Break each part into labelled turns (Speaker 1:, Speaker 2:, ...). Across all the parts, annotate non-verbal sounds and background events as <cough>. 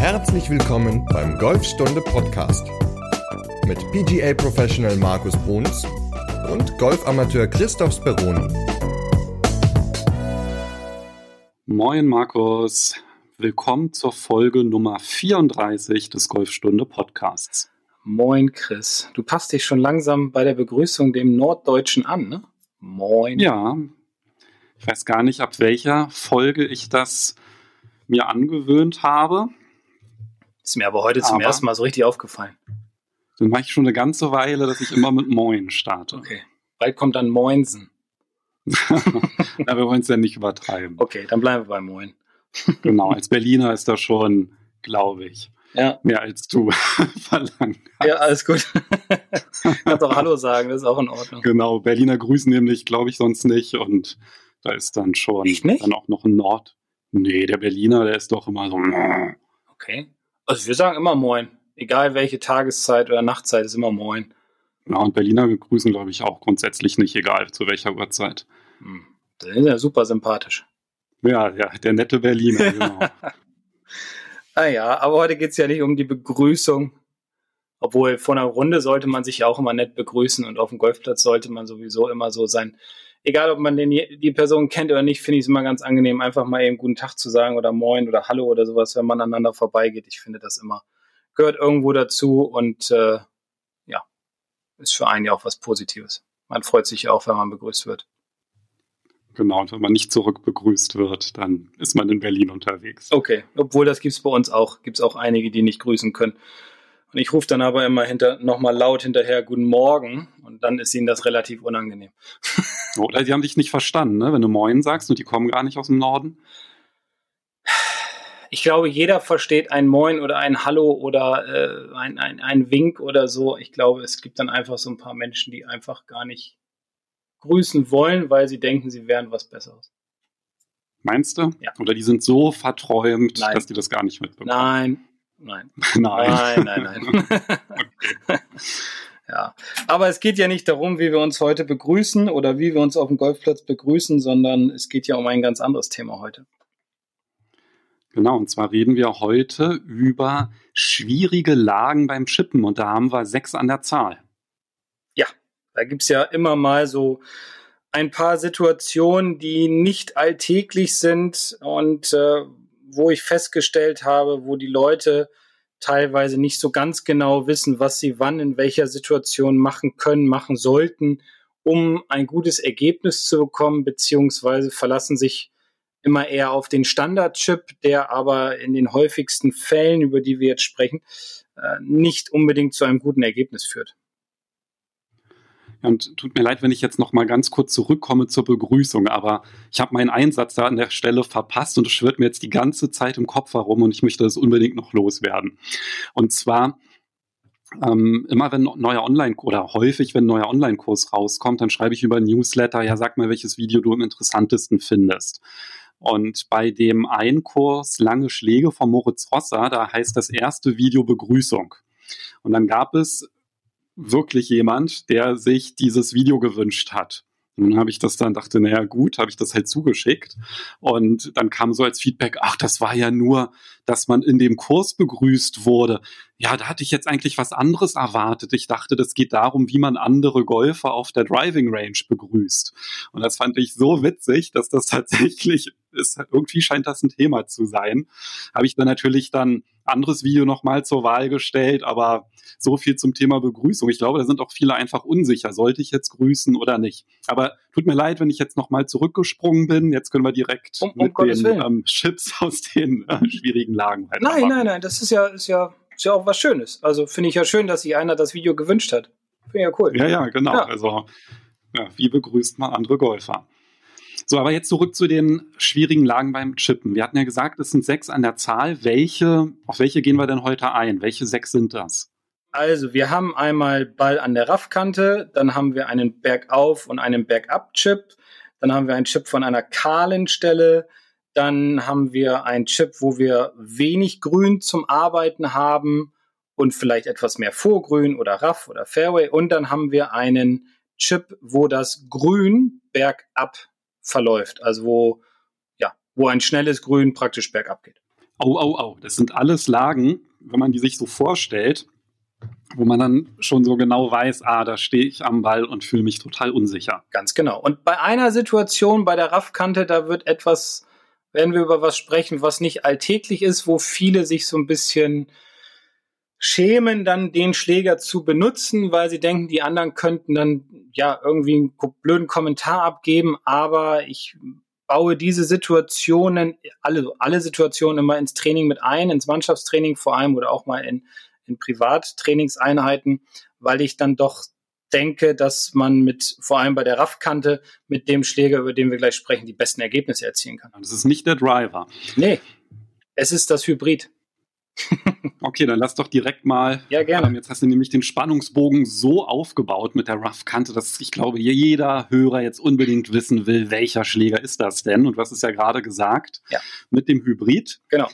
Speaker 1: Herzlich willkommen beim Golfstunde Podcast mit PGA Professional Markus Bruns und Golfamateur Christoph Speroni.
Speaker 2: Moin Markus, willkommen zur Folge Nummer 34 des Golfstunde Podcasts.
Speaker 3: Moin Chris, du passt dich schon langsam bei der Begrüßung dem Norddeutschen an, ne?
Speaker 2: Moin. Ja, ich weiß gar nicht, ab welcher Folge ich das mir angewöhnt habe.
Speaker 3: Ist mir aber heute zum aber ersten Mal so richtig aufgefallen.
Speaker 2: Dann mache ich schon eine ganze Weile, dass ich immer mit Moin starte.
Speaker 3: Okay. Bald kommt dann Moinsen. <laughs>
Speaker 2: Na, wir wollen es ja nicht übertreiben.
Speaker 3: Okay, dann bleiben wir bei Moin. <laughs>
Speaker 2: genau, als Berliner ist das schon, glaube ich, ja. mehr als du <laughs> verlangt
Speaker 3: Ja, alles gut. Kannst auch Hallo sagen, das ist auch in Ordnung.
Speaker 2: Genau, Berliner grüßen nämlich, glaube ich, sonst nicht. Und da ist dann schon dann auch noch ein Nord. Nee, der Berliner, der ist doch immer so.
Speaker 3: Okay. Also wir sagen immer Moin. Egal welche Tageszeit oder Nachtzeit ist immer Moin.
Speaker 2: Ja, und Berliner begrüßen, glaube ich, auch grundsätzlich nicht, egal zu welcher Uhrzeit.
Speaker 3: Hm. Das ist ja super sympathisch.
Speaker 2: Ja, ja, der nette Berliner, <laughs> genau.
Speaker 3: ah ja, aber heute geht es ja nicht um die Begrüßung. Obwohl vor einer Runde sollte man sich ja auch immer nett begrüßen und auf dem Golfplatz sollte man sowieso immer so sein. Egal, ob man den, die Person kennt oder nicht, finde ich es immer ganz angenehm, einfach mal eben guten Tag zu sagen oder Moin oder Hallo oder sowas, wenn man aneinander vorbeigeht. Ich finde das immer gehört irgendwo dazu und äh, ja, ist für einen ja auch was Positives. Man freut sich ja auch, wenn man begrüßt wird.
Speaker 2: Genau, und wenn man nicht zurück begrüßt wird, dann ist man in Berlin unterwegs.
Speaker 3: Okay, obwohl das gibt es bei uns auch. Gibt es auch einige, die nicht grüßen können. Und ich rufe dann aber immer hinter, nochmal laut hinterher, guten Morgen. Und dann ist ihnen das relativ unangenehm. <laughs>
Speaker 2: Oder sie haben dich nicht verstanden, ne? wenn du Moin sagst und die kommen gar nicht aus dem Norden.
Speaker 3: Ich glaube, jeder versteht ein Moin oder ein Hallo oder äh, ein, ein, ein Wink oder so. Ich glaube, es gibt dann einfach so ein paar Menschen, die einfach gar nicht grüßen wollen, weil sie denken, sie wären was Besseres.
Speaker 2: Meinst du? Ja. Oder die sind so verträumt, Nein. dass die das gar nicht mitbekommen?
Speaker 3: Nein, <laughs> nein.
Speaker 2: nein.
Speaker 3: Nein, nein, nein. <laughs> ja. Aber es geht ja nicht darum, wie wir uns heute begrüßen oder wie wir uns auf dem Golfplatz begrüßen, sondern es geht ja um ein ganz anderes Thema heute.
Speaker 2: Genau, und zwar reden wir heute über schwierige Lagen beim Chippen und da haben wir sechs an der Zahl.
Speaker 3: Ja, da gibt es ja immer mal so ein paar Situationen, die nicht alltäglich sind und äh, wo ich festgestellt habe, wo die Leute teilweise nicht so ganz genau wissen, was sie wann in welcher Situation machen können, machen sollten, um ein gutes Ergebnis zu bekommen, beziehungsweise verlassen sich immer eher auf den Standardchip, der aber in den häufigsten Fällen, über die wir jetzt sprechen, äh, nicht unbedingt zu einem guten Ergebnis führt.
Speaker 2: Und tut mir leid, wenn ich jetzt noch mal ganz kurz zurückkomme zur Begrüßung, aber ich habe meinen Einsatz da an der Stelle verpasst und es schwirrt mir jetzt die ganze Zeit im Kopf herum und ich möchte das unbedingt noch loswerden. Und zwar ähm, immer wenn neuer Online oder häufig, wenn neuer Online-Kurs rauskommt, dann schreibe ich über Newsletter, ja, sag mal, welches Video du am interessantesten findest. Und bei dem einen Kurs Lange Schläge von Moritz Rosser, da heißt das erste Video Begrüßung. Und dann gab es wirklich jemand, der sich dieses Video gewünscht hat. Dann habe ich das dann, dachte, naja gut, habe ich das halt zugeschickt. Und dann kam so als Feedback, ach, das war ja nur, dass man in dem Kurs begrüßt wurde. Ja, da hatte ich jetzt eigentlich was anderes erwartet. Ich dachte, das geht darum, wie man andere Golfer auf der Driving Range begrüßt. Und das fand ich so witzig, dass das <laughs> tatsächlich ist. Irgendwie scheint das ein Thema zu sein. Habe ich dann natürlich dann anderes Video nochmal zur Wahl gestellt, aber so viel zum Thema Begrüßung. Ich glaube, da sind auch viele einfach unsicher. Sollte ich jetzt grüßen oder nicht? Aber tut mir leid, wenn ich jetzt nochmal zurückgesprungen bin. Jetzt können wir direkt
Speaker 3: um, um mit den
Speaker 2: ähm, Chips <laughs> aus den äh, schwierigen Lagen
Speaker 3: weitermachen. Nein, nein, nein, das ist ja, ist ja, ist ja auch was Schönes. Also finde ich ja schön, dass sich einer das Video gewünscht hat. Finde ich ja cool.
Speaker 2: Ja, ja, genau. Ja. Also, ja, wie begrüßt man andere Golfer? So, aber jetzt zurück zu den schwierigen Lagen beim Chippen. Wir hatten ja gesagt, es sind sechs an der Zahl. Welche, auf welche gehen wir denn heute ein? Welche sechs sind das?
Speaker 3: Also, wir haben einmal Ball an der Raffkante, dann haben wir einen Bergauf- und einen Bergab-Chip, dann haben wir einen Chip von einer kahlen Stelle, dann haben wir einen Chip, wo wir wenig Grün zum Arbeiten haben und vielleicht etwas mehr Vorgrün oder Raff oder Fairway und dann haben wir einen Chip, wo das Grün bergab verläuft, also wo, ja, wo ein schnelles Grün praktisch bergab geht.
Speaker 2: Au, au, au. Das sind alles Lagen, wenn man die sich so vorstellt, wo man dann schon so genau weiß, ah, da stehe ich am Ball und fühle mich total unsicher.
Speaker 3: Ganz genau. Und bei einer Situation, bei der Raffkante, da wird etwas, werden wir über was sprechen, was nicht alltäglich ist, wo viele sich so ein bisschen schämen, dann den Schläger zu benutzen, weil sie denken, die anderen könnten dann ja irgendwie einen blöden Kommentar abgeben, aber ich baue diese Situationen, alle, alle Situationen immer ins Training mit ein, ins Mannschaftstraining vor allem oder auch mal in, in Privattrainingseinheiten, weil ich dann doch denke, dass man mit, vor allem bei der Raffkante, mit dem Schläger, über den wir gleich sprechen, die besten Ergebnisse erzielen kann.
Speaker 2: Das ist nicht der Driver.
Speaker 3: Nee, es ist das Hybrid. <laughs>
Speaker 2: okay, dann lass doch direkt mal.
Speaker 3: Ja, gerne.
Speaker 2: Ähm, jetzt hast du nämlich den Spannungsbogen so aufgebaut mit der Rough-Kante, dass ich glaube, jeder Hörer jetzt unbedingt wissen will, welcher Schläger ist das denn? Und was ist ja gerade gesagt
Speaker 3: ja.
Speaker 2: mit dem Hybrid.
Speaker 3: Genau.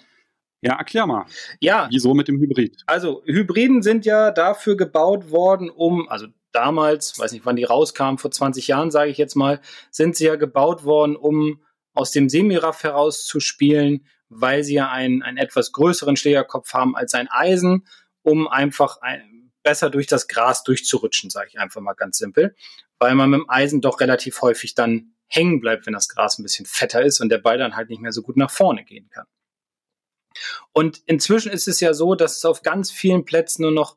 Speaker 2: Ja, erklär mal.
Speaker 3: Ja.
Speaker 2: Wieso mit dem Hybrid?
Speaker 3: Also, Hybriden sind ja dafür gebaut worden, um, also damals, weiß nicht, wann die rauskamen, vor 20 Jahren, sage ich jetzt mal, sind sie ja gebaut worden, um aus dem Semiraff herauszuspielen, weil sie ja einen, einen etwas größeren Schlägerkopf haben als ein Eisen, um einfach ein, besser durch das Gras durchzurutschen, sage ich einfach mal ganz simpel, weil man mit dem Eisen doch relativ häufig dann hängen bleibt, wenn das Gras ein bisschen fetter ist und der Ball dann halt nicht mehr so gut nach vorne gehen kann. Und inzwischen ist es ja so, dass es auf ganz vielen Plätzen nur noch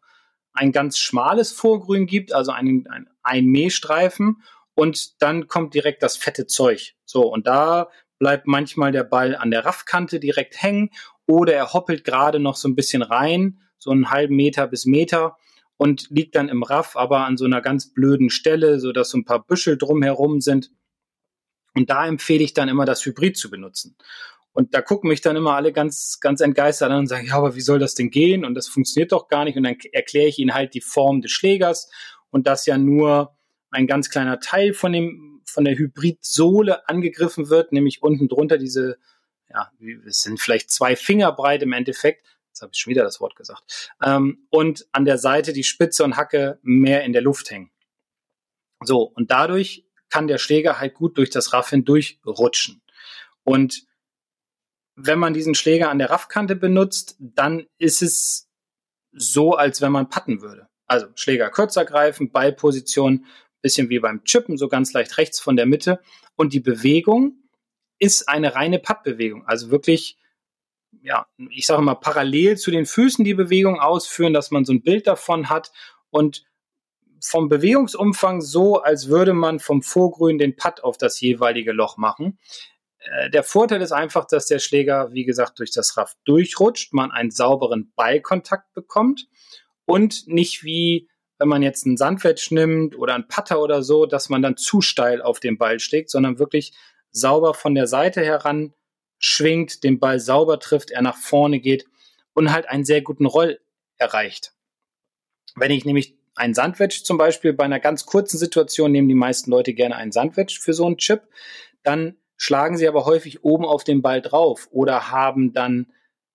Speaker 3: ein ganz schmales Vorgrün gibt, also einen, ein, ein Mähstreifen und dann kommt direkt das fette Zeug. So, und da bleibt manchmal der Ball an der Raffkante direkt hängen oder er hoppelt gerade noch so ein bisschen rein, so einen halben Meter bis Meter und liegt dann im Raff, aber an so einer ganz blöden Stelle, so dass so ein paar Büschel drumherum sind. Und da empfehle ich dann immer, das Hybrid zu benutzen. Und da gucken mich dann immer alle ganz, ganz entgeistert an und sagen, ja, aber wie soll das denn gehen? Und das funktioniert doch gar nicht. Und dann erkläre ich ihnen halt die Form des Schlägers und dass ja nur ein ganz kleiner Teil von dem, von der Hybridsohle angegriffen wird, nämlich unten drunter diese, ja, es sind vielleicht zwei Finger breit im Endeffekt. Jetzt habe ich schon wieder das Wort gesagt. Ähm, und an der Seite die Spitze und Hacke mehr in der Luft hängen. So, und dadurch kann der Schläger halt gut durch das Raff hindurchrutschen. Und wenn man diesen Schläger an der Raffkante benutzt, dann ist es so, als wenn man patten würde. Also Schläger kürzer greifen, Ballposition bisschen wie beim Chippen, so ganz leicht rechts von der Mitte. Und die Bewegung ist eine reine Pattbewegung. Also wirklich, ja, ich sage mal, parallel zu den Füßen die Bewegung ausführen, dass man so ein Bild davon hat und vom Bewegungsumfang so, als würde man vom Vorgrün den Putt auf das jeweilige Loch machen. Äh, der Vorteil ist einfach, dass der Schläger, wie gesagt, durch das Raff durchrutscht, man einen sauberen Ballkontakt bekommt und nicht wie wenn man jetzt einen Sandwedge nimmt oder einen Putter oder so, dass man dann zu steil auf den Ball schlägt, sondern wirklich sauber von der Seite heran schwingt, den Ball sauber trifft, er nach vorne geht und halt einen sehr guten Roll erreicht. Wenn ich nämlich einen Sandwedge zum Beispiel bei einer ganz kurzen Situation nehmen die meisten Leute gerne einen Sandwedge für so einen Chip, dann schlagen sie aber häufig oben auf den Ball drauf oder haben dann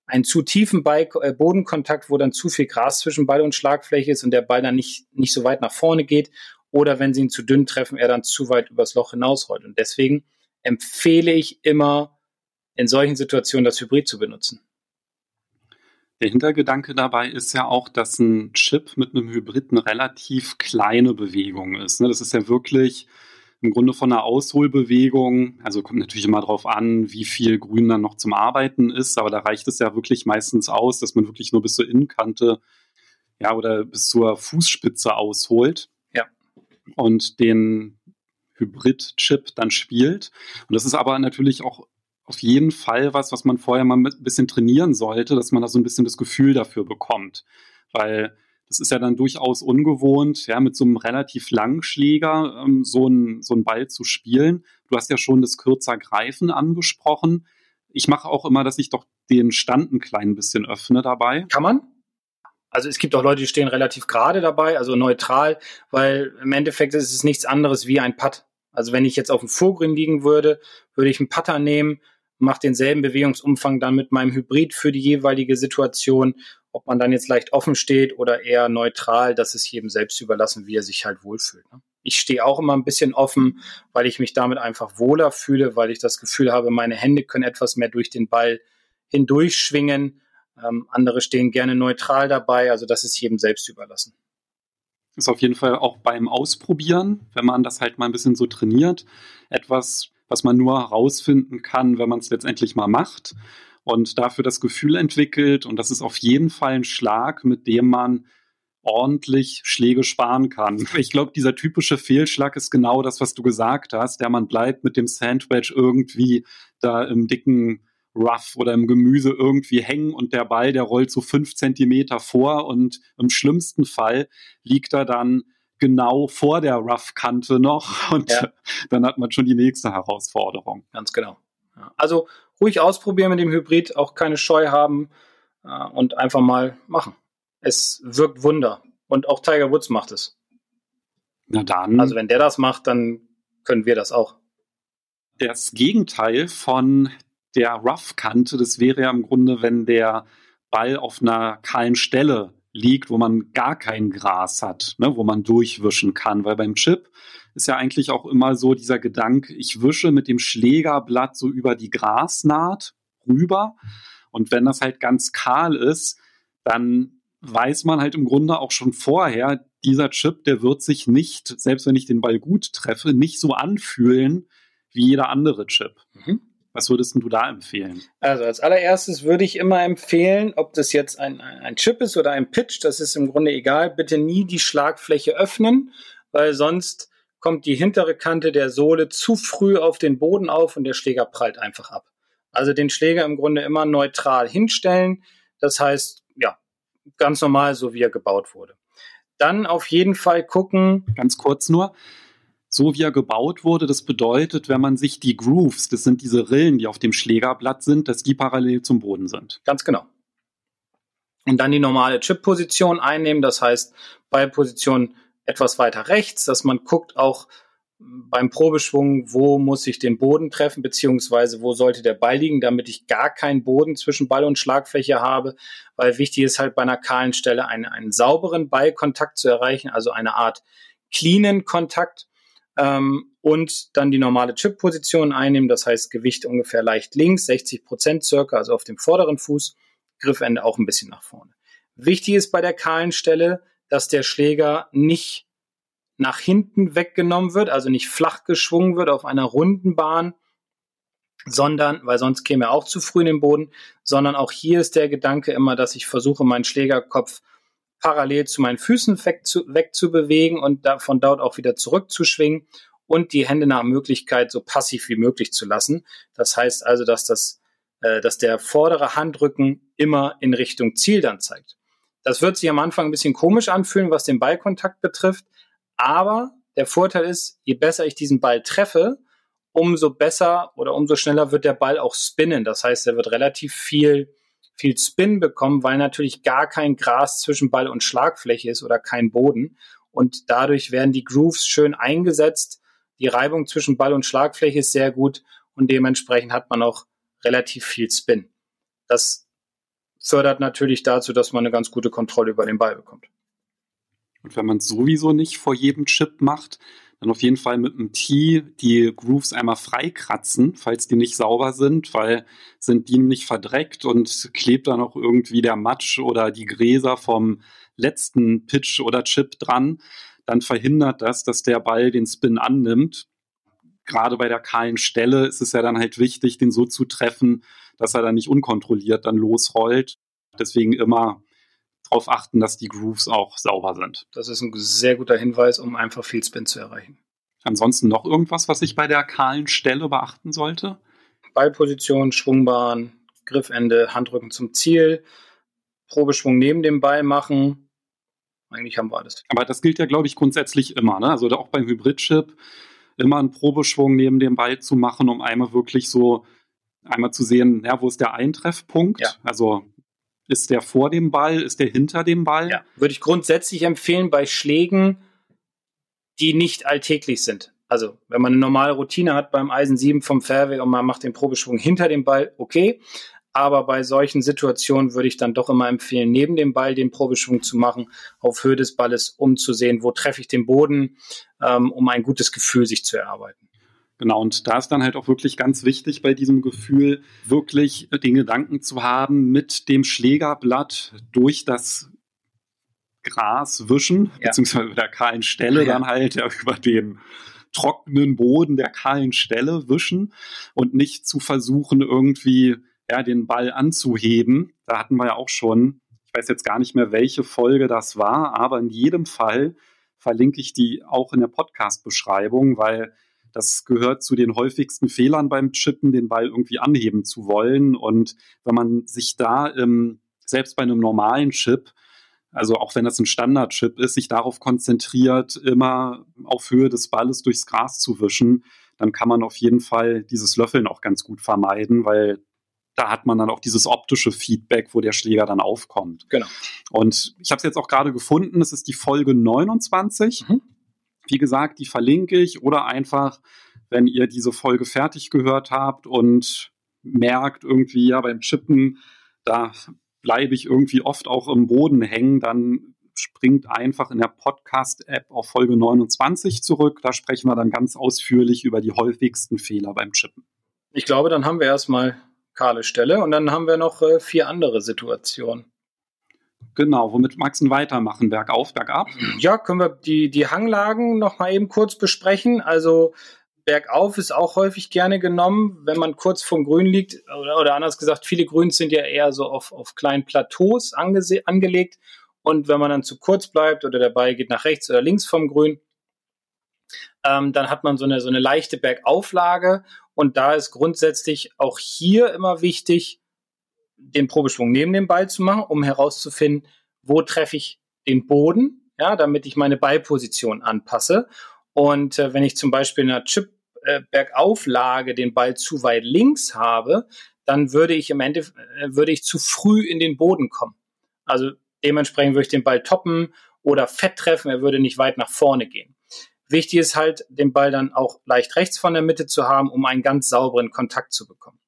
Speaker 3: einen zu tiefen Ball, äh, Bodenkontakt, wo dann zu viel Gras zwischen Ball und Schlagfläche ist und der Ball dann nicht, nicht so weit nach vorne geht. Oder wenn sie ihn zu dünn treffen, er dann zu weit übers Loch hinausrollt. Und deswegen empfehle ich immer, in solchen Situationen das Hybrid zu benutzen.
Speaker 2: Der Hintergedanke dabei ist ja auch, dass ein Chip mit einem Hybrid eine relativ kleine Bewegung ist. Ne? Das ist ja wirklich im Grunde von einer Ausholbewegung, also kommt natürlich immer darauf an, wie viel Grün dann noch zum Arbeiten ist, aber da reicht es ja wirklich meistens aus, dass man wirklich nur bis zur Innenkante ja, oder bis zur Fußspitze ausholt.
Speaker 3: Ja.
Speaker 2: Und den Hybrid-Chip dann spielt. Und das ist aber natürlich auch auf jeden Fall was, was man vorher mal ein bisschen trainieren sollte, dass man da so ein bisschen das Gefühl dafür bekommt. Weil das ist ja dann durchaus ungewohnt, ja, mit so einem relativ langen Schläger ähm, so, ein, so einen Ball zu spielen. Du hast ja schon das kürzer Greifen angesprochen. Ich mache auch immer, dass ich doch den Stand ein klein bisschen öffne dabei.
Speaker 3: Kann man? Also es gibt auch Leute, die stehen relativ gerade dabei, also neutral, weil im Endeffekt ist es nichts anderes wie ein Putt. Also wenn ich jetzt auf dem Vorgrün liegen würde, würde ich einen Putter nehmen, mache denselben Bewegungsumfang dann mit meinem Hybrid für die jeweilige Situation ob man dann jetzt leicht offen steht oder eher neutral, das ist jedem selbst überlassen, wie er sich halt wohlfühlt. Ne? Ich stehe auch immer ein bisschen offen, weil ich mich damit einfach wohler fühle, weil ich das Gefühl habe, meine Hände können etwas mehr durch den Ball hindurchschwingen. Ähm, andere stehen gerne neutral dabei. Also das ist jedem selbst überlassen.
Speaker 2: Ist auf jeden Fall auch beim Ausprobieren, wenn man das halt mal ein bisschen so trainiert, etwas, was man nur herausfinden kann, wenn man es letztendlich mal macht und dafür das Gefühl entwickelt. Und das ist auf jeden Fall ein Schlag, mit dem man ordentlich Schläge sparen kann. <laughs> Ich glaube, dieser typische Fehlschlag ist genau das, was du gesagt hast. Der man bleibt mit dem Sandwich irgendwie da im dicken Rough oder im Gemüse irgendwie hängen und der Ball, der rollt so fünf Zentimeter vor und im schlimmsten Fall liegt er dann genau vor der Rough-Kante noch <laughs> und ja. dann hat man schon die nächste Herausforderung.
Speaker 3: Ganz genau. Ja. Also ruhig ausprobieren mit dem Hybrid, auch keine Scheu haben äh, und einfach mal machen. Es wirkt Wunder. Und auch Tiger Woods macht es.
Speaker 2: Na dann.
Speaker 3: Also wenn der das macht, dann können wir das auch.
Speaker 2: Das Gegenteil von der Rough-Kante, das wäre ja im Grunde, wenn der Ball auf einer kahlen Stelle liegt, wo man gar kein Gras hat, ne, wo man durchwischen kann. Weil beim Chip ist ja eigentlich auch immer so dieser Gedanke, ich wische mit dem Schlägerblatt so über die Grasnaht rüber. Und wenn das halt ganz kahl ist, dann weiß man halt im Grunde auch schon vorher, dieser Chip, der wird sich nicht, selbst wenn ich den Ball gut treffe, nicht so anfühlen wie jeder andere Chip. Mhm. Was würdest du da empfehlen?
Speaker 3: Also als allererstes würde ich immer empfehlen, ob das jetzt ein, ein Chip ist oder ein Pitch, das ist im Grunde egal, bitte nie die Schlagfläche öffnen, weil sonst kommt die hintere Kante der Sohle zu früh auf den Boden auf und der Schläger prallt einfach ab. Also den Schläger im Grunde immer neutral hinstellen. Das heißt, ja, ganz normal, so wie er gebaut wurde. Dann auf jeden Fall gucken.
Speaker 2: Ganz kurz nur so wie er gebaut wurde. Das bedeutet, wenn man sich die Grooves, das sind diese Rillen, die auf dem Schlägerblatt sind, dass die parallel zum Boden sind.
Speaker 3: Ganz genau. Und dann die normale Chip-Position einnehmen, das heißt bei Position etwas weiter rechts, dass man guckt auch beim Probeschwung, wo muss ich den Boden treffen, beziehungsweise wo sollte der Ball liegen, damit ich gar keinen Boden zwischen Ball und Schlagfläche habe, weil wichtig ist halt bei einer kahlen Stelle einen, einen sauberen Ballkontakt zu erreichen, also eine Art cleanen Kontakt ähm, und dann die normale Chip-Position einnehmen, das heißt Gewicht ungefähr leicht links, 60 Prozent circa, also auf dem vorderen Fuß, Griffende auch ein bisschen nach vorne. Wichtig ist bei der kahlen Stelle, dass der Schläger nicht nach hinten weggenommen wird, also nicht flach geschwungen wird auf einer runden Bahn, sondern, weil sonst käme er auch zu früh in den Boden, sondern auch hier ist der Gedanke immer, dass ich versuche, meinen Schlägerkopf parallel zu meinen Füßen wegzubewegen und da, von dort auch wieder zurückzuschwingen und die Hände nach Möglichkeit so passiv wie möglich zu lassen. Das heißt also, dass das, äh, dass der vordere Handrücken immer in Richtung Ziel dann zeigt. Das wird sich am Anfang ein bisschen komisch anfühlen, was den Ballkontakt betrifft, aber der Vorteil ist, je besser ich diesen Ball treffe, umso besser oder umso schneller wird der Ball auch spinnen. Das heißt, er wird relativ viel viel Spin bekommen, weil natürlich gar kein Gras zwischen Ball und Schlagfläche ist oder kein Boden. Und dadurch werden die Grooves schön eingesetzt. Die Reibung zwischen Ball und Schlagfläche ist sehr gut und dementsprechend hat man auch relativ viel Spin. Das fördert natürlich dazu, dass man eine ganz gute Kontrolle über den Ball bekommt.
Speaker 2: Und wenn man es sowieso nicht vor jedem Chip macht, dann auf jeden Fall mit einem Tee die Grooves einmal freikratzen, falls die nicht sauber sind, weil sind die nicht verdreckt und klebt dann auch irgendwie der Matsch oder die Gräser vom letzten Pitch oder Chip dran, dann verhindert das, dass der Ball den Spin annimmt. Gerade bei der kahlen Stelle ist es ja dann halt wichtig, den so zu treffen, dass er dann nicht unkontrolliert dann losrollt. Deswegen immer darauf achten, dass die Grooves auch sauber sind.
Speaker 3: Das ist ein sehr guter Hinweis, um einfach viel Spin zu erreichen.
Speaker 2: Ansonsten noch irgendwas, was ich bei der kahlen Stelle beachten sollte?
Speaker 3: Ballposition, Schwungbahn, Griffende, Handrücken zum Ziel, Probeschwung neben dem Ball machen. Eigentlich haben wir alles.
Speaker 2: Aber das gilt ja, glaube ich, grundsätzlich immer. Ne? Also auch beim Hybrid-Chip immer einen Probeschwung neben dem Ball zu machen, um einmal wirklich so einmal zu sehen, ja, wo ist der Eintreffpunkt? Ja. Also ist der vor dem Ball? Ist der hinter dem Ball? Ja,
Speaker 3: würde ich grundsätzlich empfehlen bei Schlägen, die nicht alltäglich sind. Also, wenn man eine normale Routine hat beim Eisen 7 vom Fairway und man macht den Probeschwung hinter dem Ball, okay. Aber bei solchen Situationen würde ich dann doch immer empfehlen, neben dem Ball den Probeschwung zu machen, auf Höhe des Balles, um zu sehen, wo treffe ich den Boden, ähm, um ein gutes Gefühl sich zu erarbeiten.
Speaker 2: Genau, und da ist dann halt auch wirklich ganz wichtig bei diesem Gefühl, wirklich den Gedanken zu haben, mit dem Schlägerblatt durch das Gras wischen, ja. beziehungsweise mit der kahlen Stelle ja. dann halt ja, <laughs> über den trockenen Boden der kahlen Stelle wischen und nicht zu versuchen, irgendwie ja, den Ball anzuheben. Da hatten wir ja auch schon, ich weiß jetzt gar nicht mehr, welche Folge das war, aber in jedem Fall verlinke ich die auch in der Podcast-Beschreibung, weil das gehört zu den häufigsten Fehlern beim Chippen, den Ball irgendwie anheben zu wollen. Und wenn man sich da ähm, selbst bei einem normalen Chip also auch wenn das ein Standardchip ist, sich darauf konzentriert, immer auf Höhe des Balles durchs Gras zu wischen, dann kann man auf jeden Fall dieses Löffeln auch ganz gut vermeiden, weil da hat man dann auch dieses optische Feedback, wo der Schläger dann aufkommt.
Speaker 3: Genau.
Speaker 2: Und ich habe es jetzt auch gerade gefunden, es ist die Folge 29. Mhm. Wie gesagt, die verlinke ich oder einfach, wenn ihr diese Folge fertig gehört habt und merkt irgendwie, ja, beim Chippen, da bleibe ich irgendwie oft auch im Boden hängen, dann springt einfach in der Podcast-App auf Folge 29 zurück. Da sprechen wir dann ganz ausführlich über die häufigsten Fehler beim Chippen.
Speaker 3: Ich glaube, dann haben wir erstmal kahle Stelle und dann haben wir noch äh, vier andere Situationen.
Speaker 2: Genau, womit magst du weitermachen? Bergauf, bergab?
Speaker 3: Ja, können wir die, die Hanglagen noch mal eben kurz besprechen. Also bergauf ist auch häufig gerne genommen, wenn man kurz vom Grün liegt. Oder, oder anders gesagt, viele Grüns sind ja eher so auf, auf kleinen Plateaus angelegt. Und wenn man dann zu kurz bleibt oder der Ball geht nach rechts oder links vom Grün, ähm, dann hat man so eine, so eine leichte Bergauflage. Und da ist grundsätzlich auch hier immer wichtig, den Probeschwung neben dem Ball zu machen, um herauszufinden, wo treffe ich den Boden, ja, damit ich meine Ballposition anpasse. Und äh, wenn ich zum Beispiel in einer Chip äh, Bergauflage den Ball zu weit links habe, dann würde ich im Ende äh, würde ich zu früh in den Boden kommen. Also dementsprechend würde ich den Ball toppen oder fett treffen, er würde nicht weit nach vorne gehen. Wichtig ist halt, den Ball dann auch leicht rechts von der Mitte zu haben, um einen ganz sauberen Kontakt zu bekommen.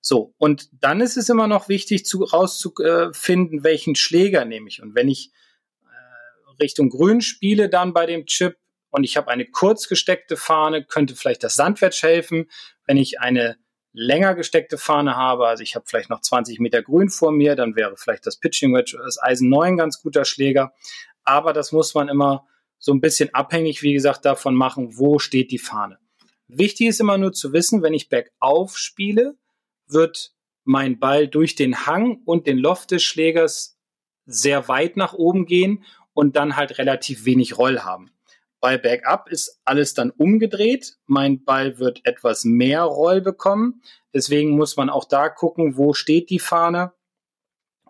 Speaker 3: So, und dann ist es immer noch wichtig, zu, rauszufinden, welchen Schläger nehme ich. Und wenn ich äh, Richtung Grün spiele, dann bei dem Chip, und ich habe eine kurz gesteckte Fahne, könnte vielleicht das Sandwedge helfen. Wenn ich eine länger gesteckte Fahne habe, also ich habe vielleicht noch 20 Meter Grün vor mir, dann wäre vielleicht das Pitching Wedge das Eisen 9 ganz guter Schläger. Aber das muss man immer so ein bisschen abhängig, wie gesagt, davon machen, wo steht die Fahne. Wichtig ist immer nur zu wissen, wenn ich bergauf spiele, wird mein Ball durch den Hang und den Loft des Schlägers sehr weit nach oben gehen und dann halt relativ wenig Roll haben. Bei Backup ist alles dann umgedreht. Mein Ball wird etwas mehr Roll bekommen. Deswegen muss man auch da gucken, wo steht die Fahne,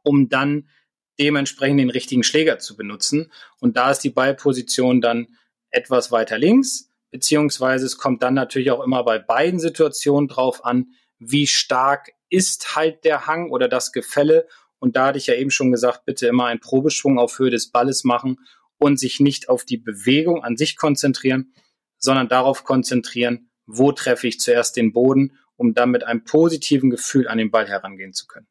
Speaker 3: um dann dementsprechend den richtigen Schläger zu benutzen. Und da ist die Ballposition dann etwas weiter links, beziehungsweise es kommt dann natürlich auch immer bei beiden Situationen drauf an, wie stark ist halt der Hang oder das Gefälle. Und da hatte ich ja eben schon gesagt, bitte immer einen Probeschwung auf Höhe des Balles machen und sich nicht auf die Bewegung an sich konzentrieren, sondern darauf konzentrieren, wo treffe ich zuerst den Boden, um dann mit einem positiven Gefühl an den Ball herangehen zu können.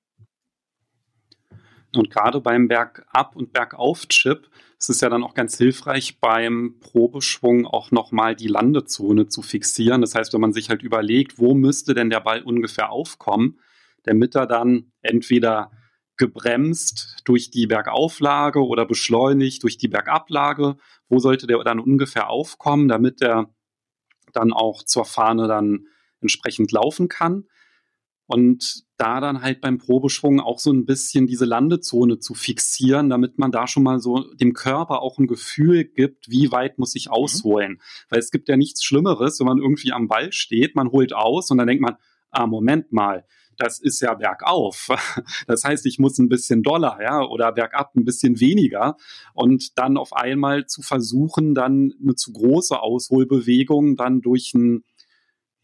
Speaker 2: Und gerade beim Bergab- und Bergauf-Chip ist es ja dann auch ganz hilfreich, beim Probeschwung auch nochmal die Landezone zu fixieren. Das heißt, wenn man sich halt überlegt, wo müsste denn der Ball ungefähr aufkommen, damit er dann entweder gebremst durch die Bergauflage oder beschleunigt durch die Bergablage? Wo sollte der dann ungefähr aufkommen, damit der dann auch zur Fahne dann entsprechend laufen kann? Und da dann halt beim Probeschwung auch so ein bisschen diese Landezone zu fixieren, damit man da schon mal so dem Körper auch ein Gefühl gibt, wie weit muss ich mhm. ausholen. Mhm. Weil es gibt ja nichts Schlimmeres, wenn man irgendwie am Ball steht, man holt aus und dann denkt man, ah, Moment mal, das ist ja bergauf. <laughs> Das heißt, ich muss ein bisschen doller, ja, oder bergab ein bisschen weniger. Und dann auf einmal zu versuchen, dann eine zu große Ausholbewegung dann durch ein,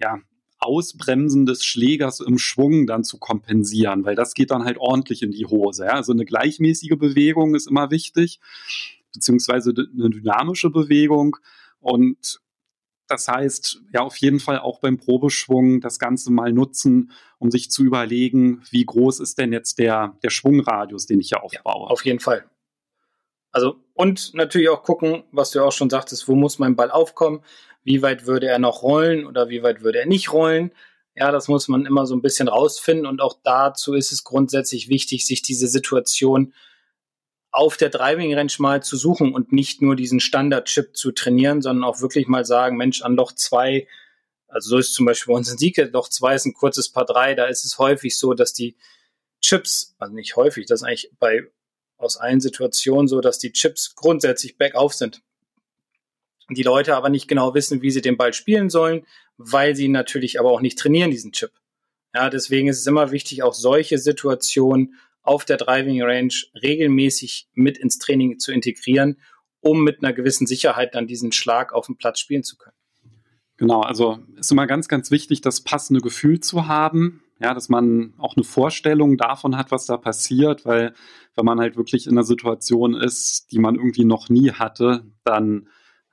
Speaker 2: ja, Ausbremsen des Schlägers im Schwung dann zu kompensieren, weil das geht dann halt ordentlich in die Hose. Ja? Also eine gleichmäßige Bewegung ist immer wichtig, beziehungsweise eine dynamische Bewegung. Und das heißt, ja, auf jeden Fall auch beim Probeschwung das Ganze mal nutzen, um sich zu überlegen, wie groß ist denn jetzt der, der Schwungradius, den ich hier aufbaue.
Speaker 3: Ja, auf jeden Fall. Also, und natürlich auch gucken, was du auch schon sagtest, wo muss mein Ball aufkommen? Wie weit würde er noch rollen oder wie weit würde er nicht rollen. Ja, das muss man immer so ein bisschen rausfinden und auch dazu ist es grundsätzlich wichtig, sich diese Situation auf der Driving Range mal zu suchen und nicht nur diesen Standard-Chip zu trainieren, sondern auch wirklich mal sagen, Mensch, an Loch zwei, also so ist zum Beispiel bei uns in Sieke, Loch zwei ist ein kurzes Paar drei, da ist es häufig so, dass die Chips, also nicht häufig, das ist eigentlich bei aus allen Situationen so, dass die Chips grundsätzlich bergauf sind. Die Leute aber nicht genau wissen, wie sie den Ball spielen sollen, weil sie natürlich aber auch nicht trainieren, diesen Chip. Ja, deswegen ist es immer wichtig, auch solche Situationen auf der Driving Range regelmäßig mit ins Training zu integrieren, um mit einer gewissen Sicherheit dann diesen Schlag auf dem Platz spielen zu können.
Speaker 2: Genau, also ist immer ganz, ganz wichtig, das passende Gefühl zu haben, ja, dass man auch eine Vorstellung davon hat, was da passiert, weil wenn man halt wirklich in einer Situation ist, die man irgendwie noch nie hatte, dann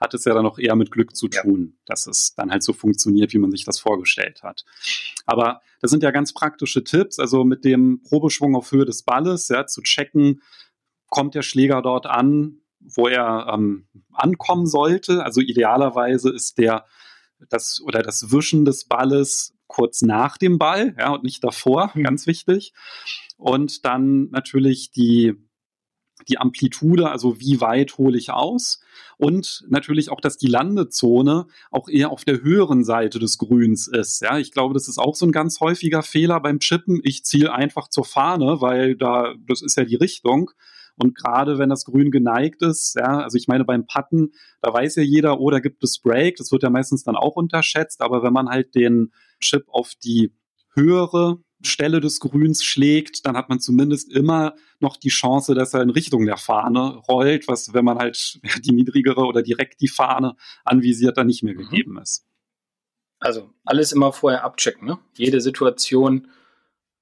Speaker 2: hat es ja dann auch eher mit Glück zu tun, ja. dass es dann halt so funktioniert, wie man sich das vorgestellt hat. Aber das sind ja ganz praktische Tipps, also mit dem Probeschwung auf Höhe des Balles, ja, zu checken, kommt der Schläger dort an, wo er ähm, ankommen sollte. Also idealerweise ist der das oder das Wischen des Balles kurz nach dem Ball, ja, und nicht davor, mhm. ganz wichtig. Und dann natürlich die, die Amplitude, also wie weit hole ich aus. Und natürlich auch, dass die Landezone auch eher auf der höheren Seite des Grüns ist. Ja, ich glaube, das ist auch so ein ganz häufiger Fehler beim Chippen. Ich ziele einfach zur Fahne, weil da, das ist ja die Richtung. Und gerade wenn das Grün geneigt ist, ja, also ich meine beim Putten, da weiß ja jeder, oh, da gibt es Break, das wird ja meistens dann auch unterschätzt, aber wenn man halt den Chip auf die höhere Stelle des Grüns schlägt, dann hat man zumindest immer noch die Chance, dass er in Richtung der Fahne rollt, was, wenn man halt <laughs> die niedrigere oder direkt die Fahne anvisiert, dann nicht mehr mhm. gegeben ist.
Speaker 3: Also alles immer vorher abchecken, ne? Jede Situation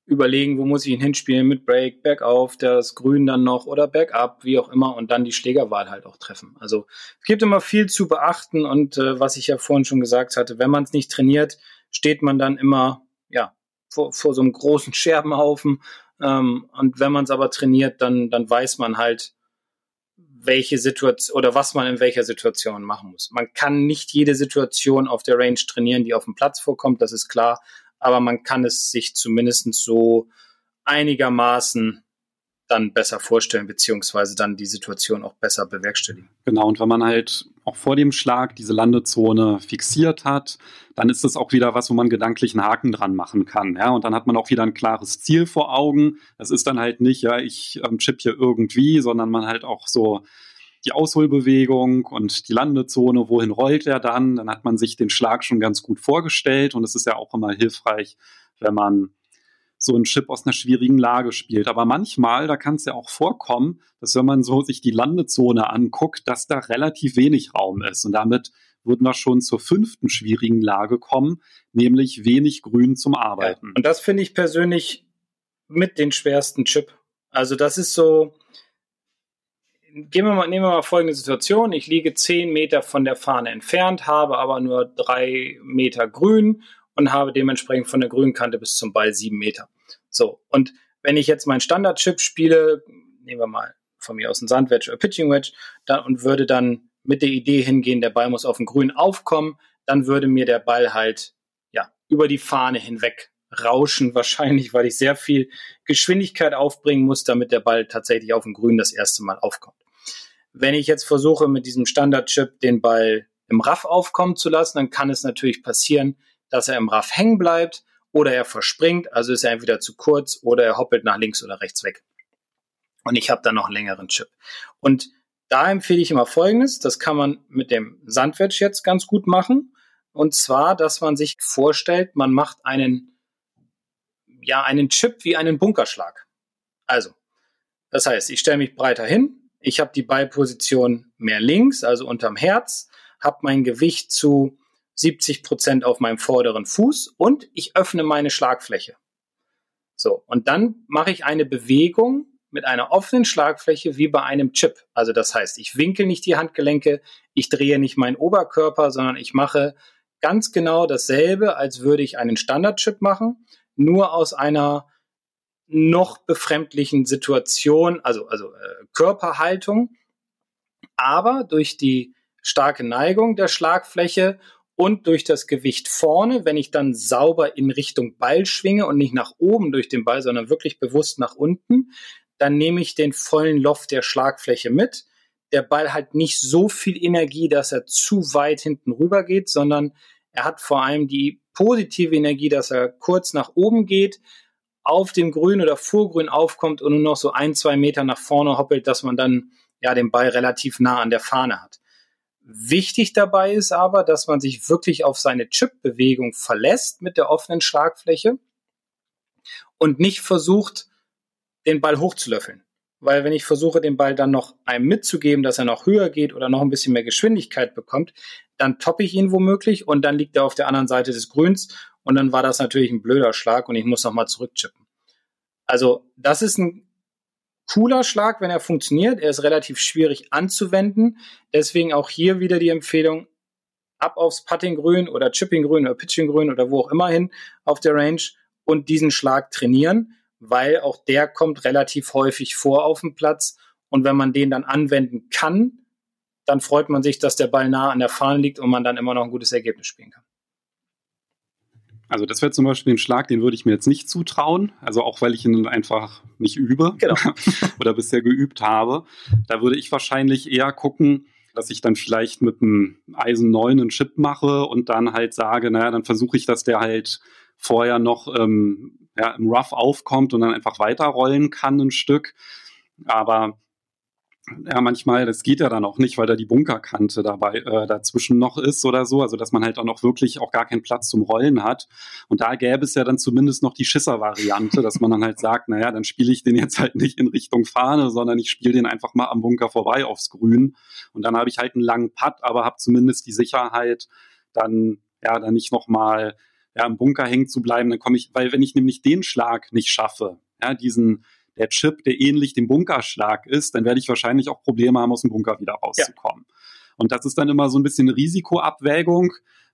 Speaker 3: überlegen, wo muss ich ihn hinspielen mit Break, bergauf, das Grün dann noch oder bergab, wie auch immer und dann die Schlägerwahl halt auch treffen. Also es gibt immer viel zu beachten und äh, was ich ja vorhin schon gesagt hatte, wenn man es nicht trainiert, steht man dann immer ja vor, vor so einem großen Scherbenhaufen ähm, und wenn man es aber trainiert, dann dann weiß man halt welche Situation oder was man in welcher Situation machen muss. Man kann nicht jede Situation auf der Range trainieren, die auf dem Platz vorkommt, das ist klar aber man kann es sich zumindest so einigermaßen dann besser vorstellen, beziehungsweise dann die Situation auch besser bewerkstelligen.
Speaker 2: Genau, und wenn man halt auch vor dem Schlag diese Landezone fixiert hat, dann ist das auch wieder was, wo man gedanklich einen Haken dran machen kann. Ja, und dann hat man auch wieder ein klares Ziel vor Augen. Das ist dann halt nicht, ja, ich ähm, chip hier irgendwie, sondern man halt auch so die Ausholbewegung und die Landezone, wohin rollt er dann? Dann hat man sich den Schlag schon ganz gut vorgestellt und es ist ja auch immer hilfreich, wenn man so einen Chip aus einer schwierigen Lage spielt. Aber manchmal, da kann es ja auch vorkommen, dass wenn man so sich die Landezone anguckt, dass da relativ wenig Raum ist. Und damit würden wir schon zur fünften schwierigen Lage kommen, nämlich wenig Grün zum Arbeiten. Ja,
Speaker 3: und das finde ich persönlich mit den schwersten Chip. Also das ist so, gehen wir mal, nehmen wir mal folgende Situation. Ich liege zehn Meter von der Fahne entfernt, habe aber nur drei Meter grün und habe dementsprechend von der Grünkante bis zum Ball sieben Meter. So. Und wenn ich jetzt meinen Standard-Chip spiele, nehmen wir mal von mir aus ein Sandwedge oder Pitching Wedge, dann, und würde dann mit der Idee hingehen, der Ball muss auf dem Grün aufkommen, dann würde mir der Ball halt, ja, über die Fahne hinweg rauschen, <laughs> wahrscheinlich, weil ich sehr viel Geschwindigkeit aufbringen muss, damit der Ball tatsächlich auf dem Grün das erste Mal aufkommt. Wenn ich jetzt versuche, mit diesem Standard-Chip den Ball im Raff aufkommen zu lassen, dann kann es natürlich passieren, dass er im Raff hängen bleibt oder er verspringt, also ist er entweder zu kurz oder er hoppelt nach links oder rechts weg. Und ich habe dann noch einen längeren Chip. Und da empfehle ich immer Folgendes, das kann man mit dem Sandwedge jetzt ganz gut machen. Und zwar, dass man sich vorstellt, man macht einen, ja, einen Chip wie einen Bunkerschlag. Also, das heißt, ich stelle mich breiter hin, ich habe die Ballposition mehr links, also unterm Herz, habe mein Gewicht zu 70 Prozent auf meinem vorderen Fuß und ich öffne meine Schlagfläche. So, und dann mache ich eine Bewegung mit einer offenen Schlagfläche wie bei einem Chip. Also das heißt, ich winkel nicht die Handgelenke, ich drehe nicht meinen Oberkörper, sondern ich mache ganz genau dasselbe, als würde ich einen Standard-Chip machen, nur aus einer noch befremdlichen Situation, also, also äh, Körperhaltung, aber durch die starke Neigung der Schlagfläche und durch das Gewicht vorne, wenn ich dann sauber in Richtung Ball schwinge und nicht nach oben durch den Ball, sondern wirklich bewusst nach unten, dann nehme ich den vollen Loft der Schlagfläche mit. Der Ball hat nicht so viel Energie, dass er zu weit hinten rüber geht, sondern er hat vor allem die positive Energie, dass er kurz nach oben geht, auf dem Grün oder Vorgrün aufkommt und nur noch so ein, zwei Meter nach vorne hoppelt, dass man dann ja den Ball relativ nah an der Fahne hat. Wichtig dabei ist aber, dass man sich wirklich auf seine Chip-Bewegung verlässt mit der offenen Schlagfläche und nicht versucht, den Ball hochzulöffeln. Weil wenn ich versuche, den Ball dann noch einem mitzugeben, dass er noch höher geht oder noch ein bisschen mehr Geschwindigkeit bekommt, dann toppe ich ihn womöglich und dann liegt er auf der anderen Seite des Grüns und dann war das natürlich ein blöder Schlag und ich muss nochmal zurückchippen. Also das ist ein cooler Schlag, wenn er funktioniert. Er ist relativ schwierig anzuwenden. Deswegen auch hier wieder die Empfehlung, ab aufs Puttinggrün oder Chippinggrün oder Pitchinggrün oder wo auch immer hin auf der Range und diesen Schlag trainieren, weil auch der kommt relativ häufig vor auf dem Platz. Und wenn man den dann anwenden kann, dann freut man sich, dass der Ball nah an der Fahne liegt und man dann immer noch ein gutes Ergebnis spielen kann.
Speaker 2: Also das wäre zum Beispiel ein Schlag, den würde ich mir jetzt nicht zutrauen. Also auch weil ich ihn einfach nicht übe genau. <laughs> oder bisher geübt habe. Da würde ich wahrscheinlich eher gucken, dass ich dann vielleicht mit einem Eisen 9 einen Chip mache und dann halt sage, naja, dann versuche ich, dass der halt vorher noch ähm, ja, im Rough aufkommt und dann einfach weiterrollen kann ein Stück. Aber ja, manchmal, das geht ja dann auch nicht, weil da die Bunkerkante dabei äh, dazwischen noch ist oder so, also dass man halt auch noch wirklich auch gar keinen Platz zum Rollen hat. Und da gäbe es ja dann zumindest noch die Schisser-Variante, dass man dann halt sagt, naja, dann spiele ich den jetzt halt nicht in Richtung Fahne, sondern ich spiele den einfach mal am Bunker vorbei aufs Grün. Und dann habe ich halt einen langen Putt, aber habe zumindest die Sicherheit, dann ja, dann nicht nochmal ja, im Bunker hängen zu bleiben. Dann komme ich, weil wenn ich nämlich den Schlag nicht schaffe, ja, diesen der Chip, der ähnlich dem Bunkerschlag ist, dann werde ich wahrscheinlich auch Probleme haben, aus dem Bunker wieder rauszukommen. Ja. Und das ist dann immer so ein bisschen Risikoabwägung.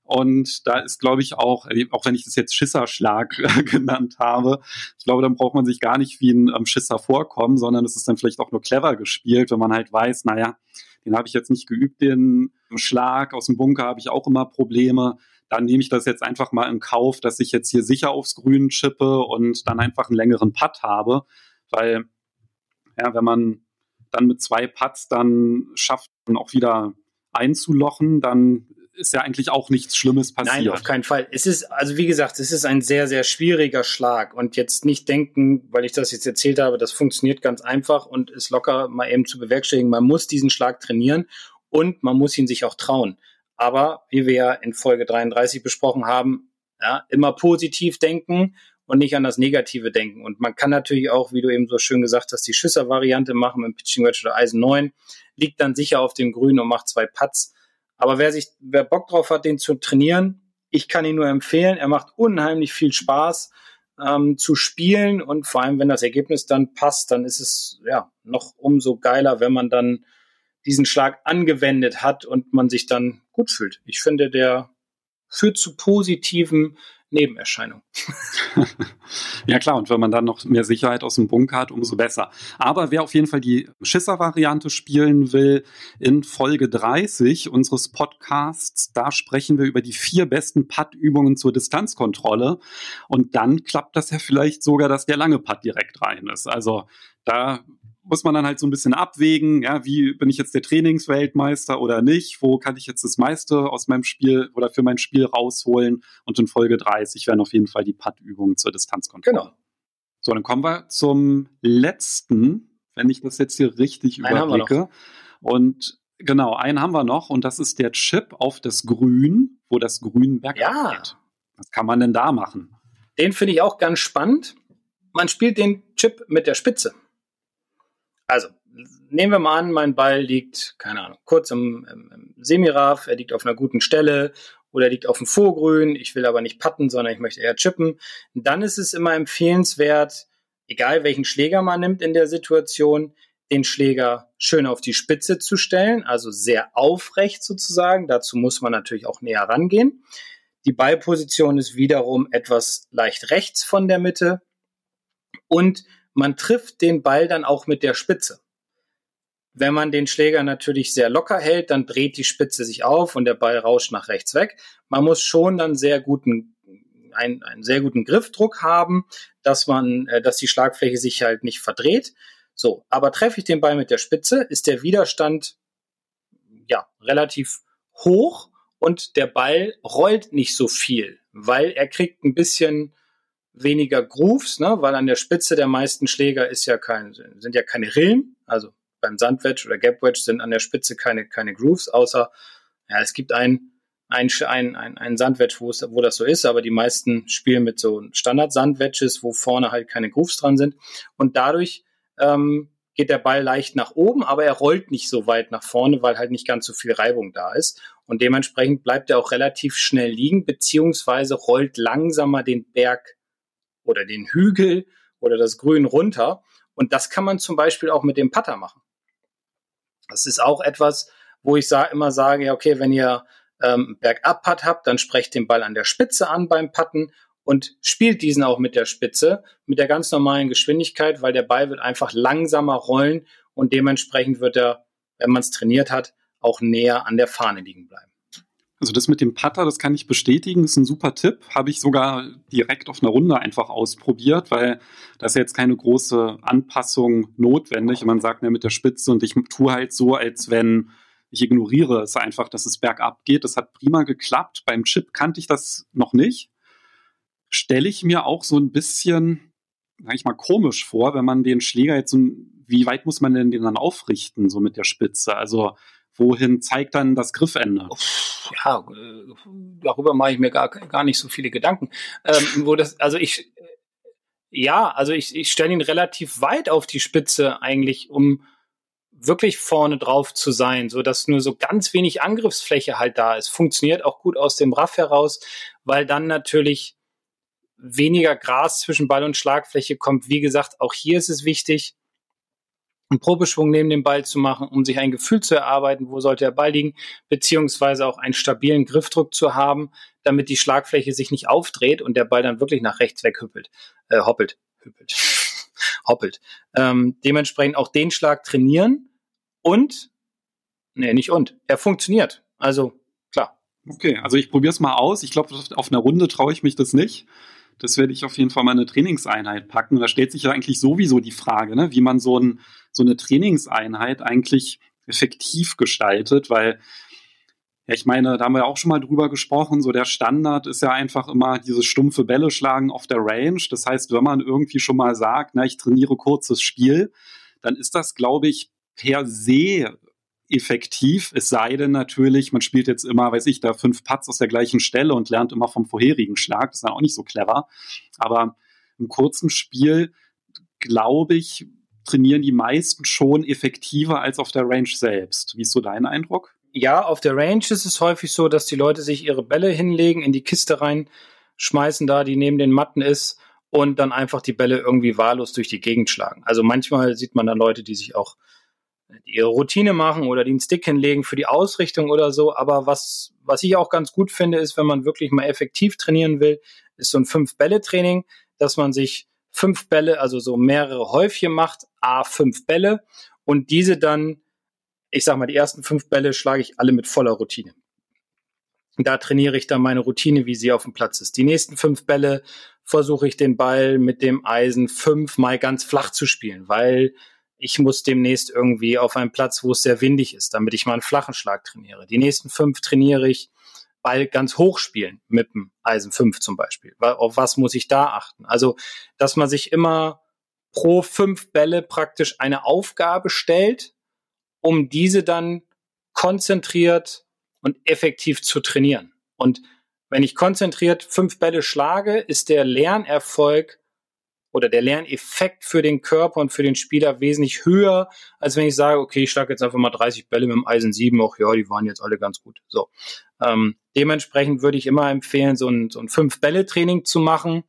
Speaker 2: Und da ist, glaube ich, auch, auch wenn ich das jetzt Schisserschlag <laughs> genannt habe, ich glaube, dann braucht man sich gar nicht wie ein ähm, Schisser vorkommen, sondern es ist dann vielleicht auch nur clever gespielt, wenn man halt weiß, naja, den habe ich jetzt nicht geübt, den Schlag aus dem Bunker habe ich auch immer Probleme. Dann nehme ich das jetzt einfach mal in Kauf, dass ich jetzt hier sicher aufs Grün chippe und dann einfach einen längeren Putt habe weil ja, wenn man dann mit zwei Putts dann schafft, dann auch wieder einzulochen, dann ist ja eigentlich auch nichts Schlimmes passiert.
Speaker 3: Nein, auf keinen Fall. Es ist, also wie gesagt, es ist ein sehr, sehr schwieriger Schlag und jetzt nicht denken, weil ich das jetzt erzählt habe, das funktioniert ganz einfach und ist locker mal eben zu bewerkstelligen. Man muss diesen Schlag trainieren und man muss ihn sich auch trauen. Aber wie wir ja in Folge 33 besprochen haben, ja, immer positiv denken und nicht an das Negative denken. Und man kann natürlich auch, wie du eben so schön gesagt hast, die Schüsser-Variante machen mit Pitching Wedge oder Eisen 9, liegt dann sicher auf dem Grün und macht zwei Putts. Aber wer sich, wer Bock drauf hat, den zu trainieren, ich kann ihn nur empfehlen. Er macht unheimlich viel Spaß ähm, zu spielen und vor allem, wenn das Ergebnis dann passt, dann ist es ja noch umso geiler, wenn man dann diesen Schlag angewendet hat und man sich dann gut fühlt. Ich finde, der führt zu positiven Nebenerscheinung. <laughs>
Speaker 2: ja klar, und wenn man dann noch mehr Sicherheit aus dem Bunker hat, umso besser. Aber wer auf jeden Fall die Schisser-Variante spielen will, in Folge 30 unseres Podcasts, da sprechen wir über die vier besten Putt-Übungen zur Distanzkontrolle. Und dann klappt das ja vielleicht sogar, dass der lange Putt direkt rein ist. Also da muss man dann halt so ein bisschen abwägen, ja, wie bin ich jetzt der Trainingsweltmeister oder nicht? Wo kann ich jetzt das meiste aus meinem Spiel oder für mein Spiel rausholen? Und in Folge 30 werden auf jeden Fall die Putt-Übungen zur Distanzkontrolle. Genau. So, dann kommen wir zum letzten, wenn ich das jetzt hier richtig einen überblicke. Und genau, einen haben wir noch und das ist der Chip auf das Grün, wo das Grün bergab ja. geht. Was kann man denn da machen?
Speaker 3: Den finde ich auch ganz spannend. Man spielt den Chip mit der Spitze. Also, nehmen wir mal an, mein Ball liegt, keine Ahnung, kurz im, im, im Semiraf, er liegt auf einer guten Stelle oder er liegt auf dem Vorgrün, ich will aber nicht putten, sondern ich möchte eher chippen. Dann ist es immer empfehlenswert, egal welchen Schläger man nimmt in der Situation, den Schläger schön auf die Spitze zu stellen, also sehr aufrecht sozusagen. Dazu muss man natürlich auch näher rangehen. Die Ballposition ist wiederum etwas leicht rechts von der Mitte und man trifft den Ball dann auch mit der Spitze. Wenn man den Schläger natürlich sehr locker hält, dann dreht die Spitze sich auf und der Ball rauscht nach rechts weg. Man muss schon dann sehr guten einen, einen sehr guten Griffdruck haben, dass man, äh, dass die Schlagfläche sich halt nicht verdreht. So, aber treffe ich den Ball mit der Spitze, ist der Widerstand ja relativ hoch und der Ball rollt nicht so viel, weil er kriegt ein bisschen weniger Grooves, ne, weil an der Spitze der meisten Schläger ist ja kein, sind ja keine Rillen, also beim Sandwedge oder Gapwedge sind an der Spitze keine, keine Grooves, außer, ja, es gibt ein, ein, ein, ein, Sandwedge, wo, es, wo das so ist, aber die meisten spielen mit so Standard-Sandwedges, wo vorne halt keine Grooves dran sind. Und dadurch ähm, geht der Ball leicht nach oben, aber er rollt nicht so weit nach vorne, weil halt nicht ganz so viel Reibung da ist. Und dementsprechend bleibt er auch relativ schnell liegen, beziehungsweise rollt langsamer den Berg oder den Hügel oder das Grün runter. Und das kann man zum Beispiel auch mit dem Putter machen. Das ist auch etwas, wo ich sa immer sage, ja, okay, wenn ihr ähm, Bergab-Putt habt, dann sprecht den Ball an der Spitze an beim Putten und spielt diesen auch mit der Spitze, mit der ganz normalen Geschwindigkeit, weil der Ball wird einfach langsamer rollen und dementsprechend wird er, wenn man es trainiert hat, auch näher an der Fahne liegen bleiben.
Speaker 2: Also das mit dem Putter, das kann ich bestätigen, ist ein super Tipp. Habe ich sogar direkt auf einer Runde einfach ausprobiert, weil da ist jetzt keine große Anpassung notwendig. Und man sagt mir mit der Spitze und ich tue halt so, als wenn ich ignoriere es einfach, dass es bergab geht. Das hat prima geklappt. Beim Chip kannte ich das noch nicht stelle ich mir auch so ein bisschen, sag ich mal, komisch vor, wenn man den Schläger jetzt so, wie weit muss man denn den dann aufrichten, so mit der Spitze? Also wohin zeigt dann das Griffende?
Speaker 3: Ja, äh, darüber mache ich mir gar, gar nicht so viele Gedanken. Ähm, wo das, also ich, ja, also ich, ich stelle ihn relativ weit auf die Spitze eigentlich, um wirklich vorne drauf zu sein, so dass nur so ganz wenig Angriffsfläche halt da ist. Funktioniert auch gut aus dem Raff heraus, weil dann natürlich weniger Gras zwischen Ball und Schlagfläche kommt. Wie gesagt, auch hier ist es wichtig, einen Probeschwung neben dem Ball zu machen, um sich ein Gefühl zu erarbeiten, wo sollte der Ball liegen, beziehungsweise auch einen stabilen Griffdruck zu haben, damit die Schlagfläche sich nicht aufdreht und der Ball dann wirklich nach rechts weg hüppelt, äh, hoppelt, hüppelt, <laughs> hoppelt. Ähm, dementsprechend auch den Schlag trainieren und, nee, nicht und, er funktioniert. Also, klar.
Speaker 2: Okay, also ich probiere es mal aus. Ich glaube, auf einer Runde traue ich mich das nicht. Das werde ich auf jeden Fall mal eine Trainingseinheit packen. Da stellt sich ja eigentlich sowieso die Frage, ne, wie man so, ein, so eine Trainingseinheit eigentlich effektiv gestaltet, weil ja, ich meine, da haben wir auch schon mal drüber gesprochen, so der Standard ist ja einfach immer dieses stumpfe Bälle schlagen auf der Range. Das heißt, wenn man irgendwie schon mal sagt, na, ich trainiere kurzes Spiel, dann ist das, glaube ich, per se effektiv, es sei denn natürlich, man spielt jetzt immer, weiß ich, da fünf Putts aus der gleichen Stelle und lernt immer vom vorherigen Schlag. Das ist dann auch nicht so clever. Aber im kurzen Spiel, glaube ich, trainieren die meisten schon effektiver als auf der Range selbst. Wie ist so dein Eindruck?
Speaker 3: Ja, auf der Range ist es häufig so, dass die Leute sich ihre Bälle hinlegen, in die Kiste rein, schmeißen da, die neben den Matten ist und dann einfach die Bälle irgendwie wahllos durch die Gegend schlagen. Also manchmal sieht man dann Leute, die sich auch ihre Routine machen oder den Stick hinlegen für die Ausrichtung oder so. Aber was, was ich auch ganz gut finde, ist, wenn man wirklich mal effektiv trainieren will, ist so ein Fünf-Bälle-Training, dass man sich fünf Bälle, also so mehrere Häufchen macht, a fünf Bälle und diese dann, ich sag mal, die ersten fünf Bälle schlage ich alle mit voller Routine. Da trainiere ich dann meine Routine, wie sie auf dem Platz ist. Die nächsten fünf Bälle versuche ich den Ball mit dem Eisen fünfmal ganz flach zu spielen, weil ich muss demnächst irgendwie auf einen Platz, wo es sehr windig ist, damit ich mal einen flachen Schlag trainiere. Die nächsten fünf trainiere ich Ball ganz hoch spielen mit dem Eisen 5 zum Beispiel. Auf was muss ich da achten? Also, dass man sich immer pro fünf Bälle praktisch eine Aufgabe stellt, um diese dann konzentriert und effektiv zu trainieren. Und wenn ich konzentriert fünf Bälle schlage, ist der Lernerfolg oder der Lerneffekt für den Körper und für den Spieler wesentlich höher, als wenn ich sage, okay, ich schlage jetzt einfach mal 30 Bälle mit dem Eisen 7, auch ja, die waren jetzt alle ganz gut. So. Ähm, dementsprechend würde ich immer empfehlen, so ein, so ein Fünf-Bälle-Training zu machen.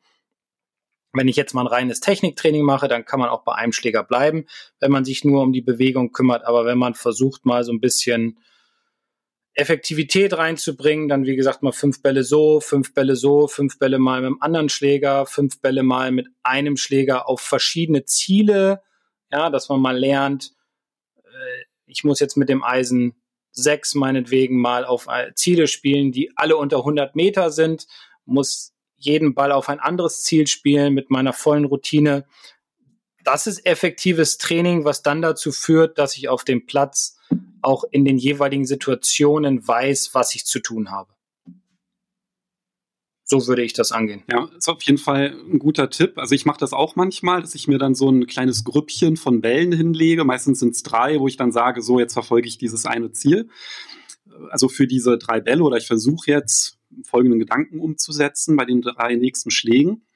Speaker 3: Wenn ich jetzt mal ein reines Techniktraining mache, dann kann man auch bei einem Schläger bleiben, wenn man sich nur um die Bewegung kümmert. Aber wenn man versucht, mal so ein bisschen Effektivität reinzubringen, dann wie gesagt mal fünf Bälle so, fünf Bälle so, fünf Bälle mal mit einem anderen Schläger, fünf Bälle mal mit einem Schläger auf verschiedene Ziele, ja, dass man mal lernt, äh, ich muss jetzt mit dem Eisen sechs meinetwegen mal auf Ziele spielen, die alle unter 100 Meter sind, muss jeden Ball auf ein anderes Ziel spielen mit meiner vollen Routine. Das ist effektives Training, was dann dazu führt, dass ich auf dem Platz auch in den jeweiligen Situationen weiß, was ich zu tun habe. So würde ich das angehen.
Speaker 2: Ja, ist auf jeden Fall ein guter Tipp. Also ich mache das auch manchmal, dass ich mir dann so ein kleines Grüppchen von Wellen hinlege. Meistens sind es drei, wo ich dann sage, so jetzt verfolge ich dieses eine Ziel. Also für diese drei Bälle oder ich versuche jetzt folgenden Gedanken umzusetzen bei den drei nächsten Schlägen.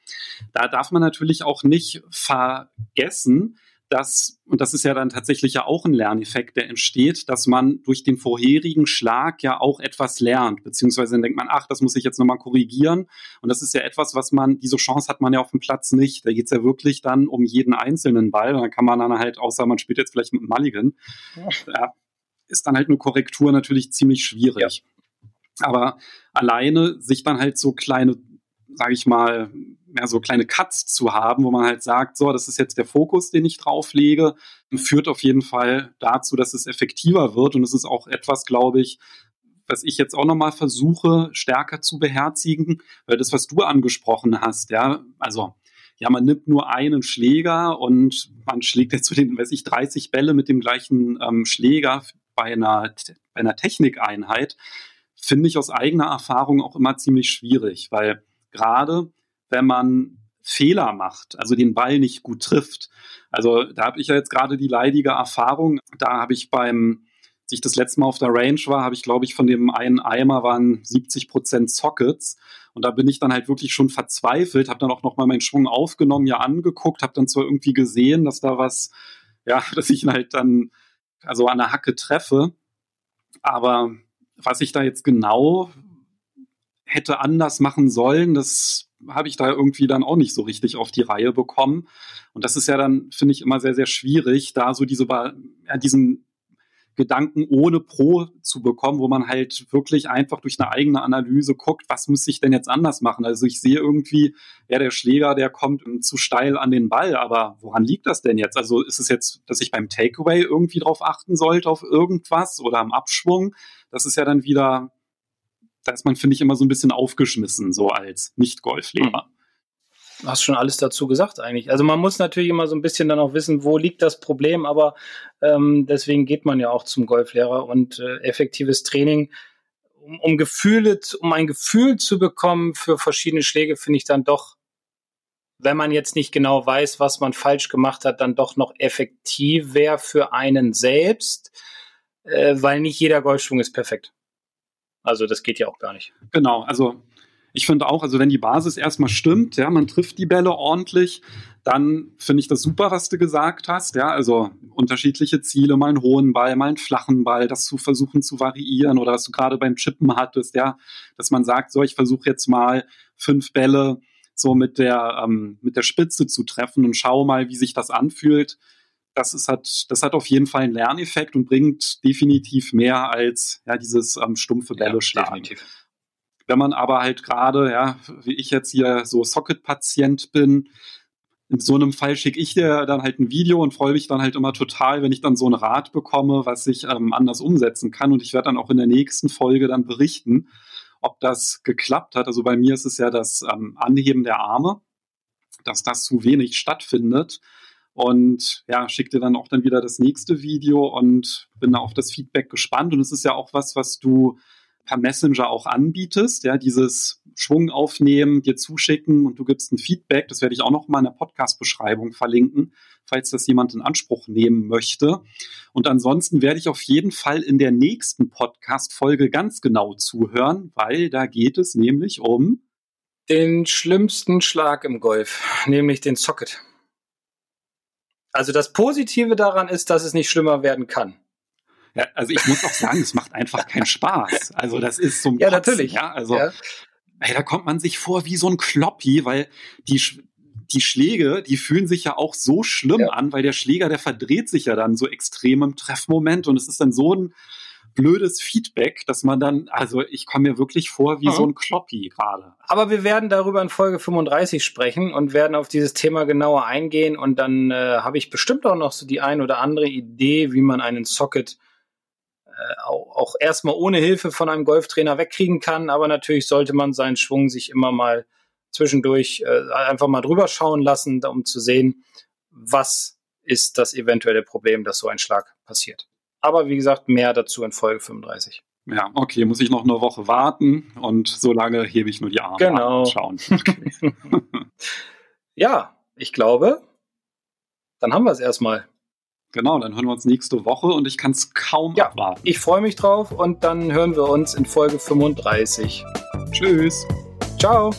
Speaker 2: Da darf man natürlich auch nicht vergessen, dass, und das ist ja dann tatsächlich ja auch ein Lerneffekt, der entsteht, dass man durch den vorherigen Schlag ja auch etwas lernt, beziehungsweise dann denkt man, ach, das muss ich jetzt nochmal korrigieren. Und das ist ja etwas, was man, diese Chance hat man ja auf dem Platz nicht. Da geht es ja wirklich dann um jeden einzelnen Ball. Und dann kann man dann halt, außer man spielt jetzt vielleicht mit Mulligan, ja. ist dann halt eine Korrektur natürlich ziemlich schwierig. Ja. Aber alleine sich dann halt so kleine, sage ich mal, mehr so kleine Cuts zu haben, wo man halt sagt, so, das ist jetzt der Fokus, den ich drauflege, führt auf jeden Fall dazu, dass es effektiver wird. Und es ist auch etwas, glaube ich, was ich jetzt auch nochmal versuche, stärker zu beherzigen, weil das, was du angesprochen hast, ja, also ja, man nimmt nur einen Schläger und man schlägt jetzt zu den, weiß ich, 30 Bälle mit dem gleichen ähm, Schläger bei einer, bei einer Technikeinheit, finde ich aus eigener Erfahrung auch immer ziemlich schwierig, weil gerade wenn man Fehler macht, also den Ball nicht gut trifft. Also da habe ich ja jetzt gerade die leidige Erfahrung. Da habe ich beim, als ich das letzte Mal auf der Range war, habe ich, glaube ich, von dem einen Eimer waren 70 Prozent Sockets. Und da bin ich dann halt wirklich schon verzweifelt, habe dann auch nochmal meinen Schwung aufgenommen, ja angeguckt, habe dann zwar irgendwie gesehen, dass da was, ja, <laughs> dass ich ihn halt dann also an der Hacke treffe. Aber was ich da jetzt genau hätte anders machen sollen, das habe ich da irgendwie dann auch nicht so richtig auf die Reihe bekommen. Und das ist ja dann, finde ich, immer sehr, sehr schwierig, da so diese, ja, diesen Gedanken ohne Pro zu bekommen, wo man halt wirklich einfach durch eine eigene Analyse guckt, was muss ich denn jetzt anders machen? Also ich sehe irgendwie, ja, der Schläger, der kommt zu steil an den Ball, aber woran liegt das denn jetzt? Also ist es jetzt, dass ich beim Takeaway irgendwie drauf achten sollte auf irgendwas oder am Abschwung? Das ist ja dann wieder da ist man, finde ich, immer so ein bisschen aufgeschmissen, so als Nicht-Golflehrer.
Speaker 3: Du hast schon alles dazu gesagt eigentlich. Also man muss natürlich immer so ein bisschen dann auch wissen, wo liegt das Problem, aber ähm, deswegen geht man ja auch zum Golflehrer und äh, effektives Training, um, um Gefühle, um ein Gefühl zu bekommen für verschiedene Schläge, finde ich dann doch, wenn man jetzt nicht genau weiß, was man falsch gemacht hat, dann doch noch effektiv wäre für einen selbst, äh, weil nicht jeder Golfschwung ist perfekt. Also das geht ja auch gar nicht.
Speaker 2: Genau, also ich finde auch, also wenn die Basis erstmal stimmt, ja, man trifft die Bälle ordentlich, dann finde ich das super, was du gesagt hast, ja, also unterschiedliche Ziele, mal einen hohen Ball, mal einen flachen Ball, das zu versuchen zu variieren oder was du gerade beim Chippen hattest, ja, dass man sagt, so, ich versuche jetzt mal fünf Bälle so mit der, ähm, mit der Spitze zu treffen und schau mal, wie sich das anfühlt das ist hat, das hat auf jeden Fall einen Lerneffekt und bringt definitiv mehr als ja dieses ähm, stumpfe Bälle schlagen. Definitiv. Wenn man aber halt gerade, ja, wie ich jetzt hier so Socket-Patient bin, in so einem Fall schicke ich dir dann halt ein Video und freue mich dann halt immer total, wenn ich dann so einen Rat bekomme, was ich ähm, anders umsetzen kann. Und ich werde dann auch in der nächsten Folge dann berichten, ob das geklappt hat. Also bei mir ist es ja das ähm, Anheben der Arme, dass das zu wenig stattfindet und ja, schick dir dann auch dann wieder das nächste Video und bin da auf das Feedback gespannt. Und es ist ja auch was, was du per Messenger auch anbietest, ja, dieses Schwung aufnehmen, dir zuschicken und du gibst ein Feedback. Das werde ich auch noch mal in der Podcast-Beschreibung verlinken, falls das jemand in Anspruch nehmen möchte. Und ansonsten werde ich auf jeden Fall in der nächsten Podcast-Folge ganz genau zuhören, weil da geht es nämlich um
Speaker 3: den schlimmsten Schlag im Golf, nämlich den Socket. Also das Positive daran ist, dass es nicht schlimmer werden kann.
Speaker 2: Ja, also ich muss auch sagen, es macht einfach keinen Spaß. Also das ist so ein
Speaker 3: Ja, Kotzen, natürlich.
Speaker 2: Ja, also ja. Ey, da kommt man sich vor wie so ein Kloppi, weil die die Schläge, die fühlen sich ja auch so schlimm ja. an, weil der Schläger, der verdreht sich ja dann so extrem im Treffmoment und es ist dann so ein blödes Feedback, dass man dann, also ich komme mir wirklich vor wie mhm. so ein Kloppi gerade.
Speaker 3: Aber wir werden darüber in Folge 35 sprechen und werden auf dieses Thema genauer eingehen und dann äh, habe ich bestimmt auch noch so die ein oder andere Idee, wie man einen Socket äh, auch, auch erstmal ohne Hilfe von einem Golftrainer wegkriegen kann, aber natürlich sollte man seinen Schwung sich immer mal zwischendurch äh, einfach mal drüber schauen lassen, um zu sehen, was ist das eventuelle Problem, dass so ein Schlag passiert. Aber wie gesagt, mehr dazu in Folge 35.
Speaker 2: Ja, okay, muss ich noch eine Woche warten und so lange hebe ich nur die Arme
Speaker 3: genau.
Speaker 2: und schauen. Okay. <laughs>
Speaker 3: ja, ich glaube, dann haben wir es erstmal.
Speaker 2: Genau, dann hören wir uns nächste Woche und ich kann es kaum
Speaker 3: ja,
Speaker 2: abwarten.
Speaker 3: Ich freue mich drauf und dann hören wir uns in Folge 35.
Speaker 2: Tschüss.
Speaker 3: Ciao.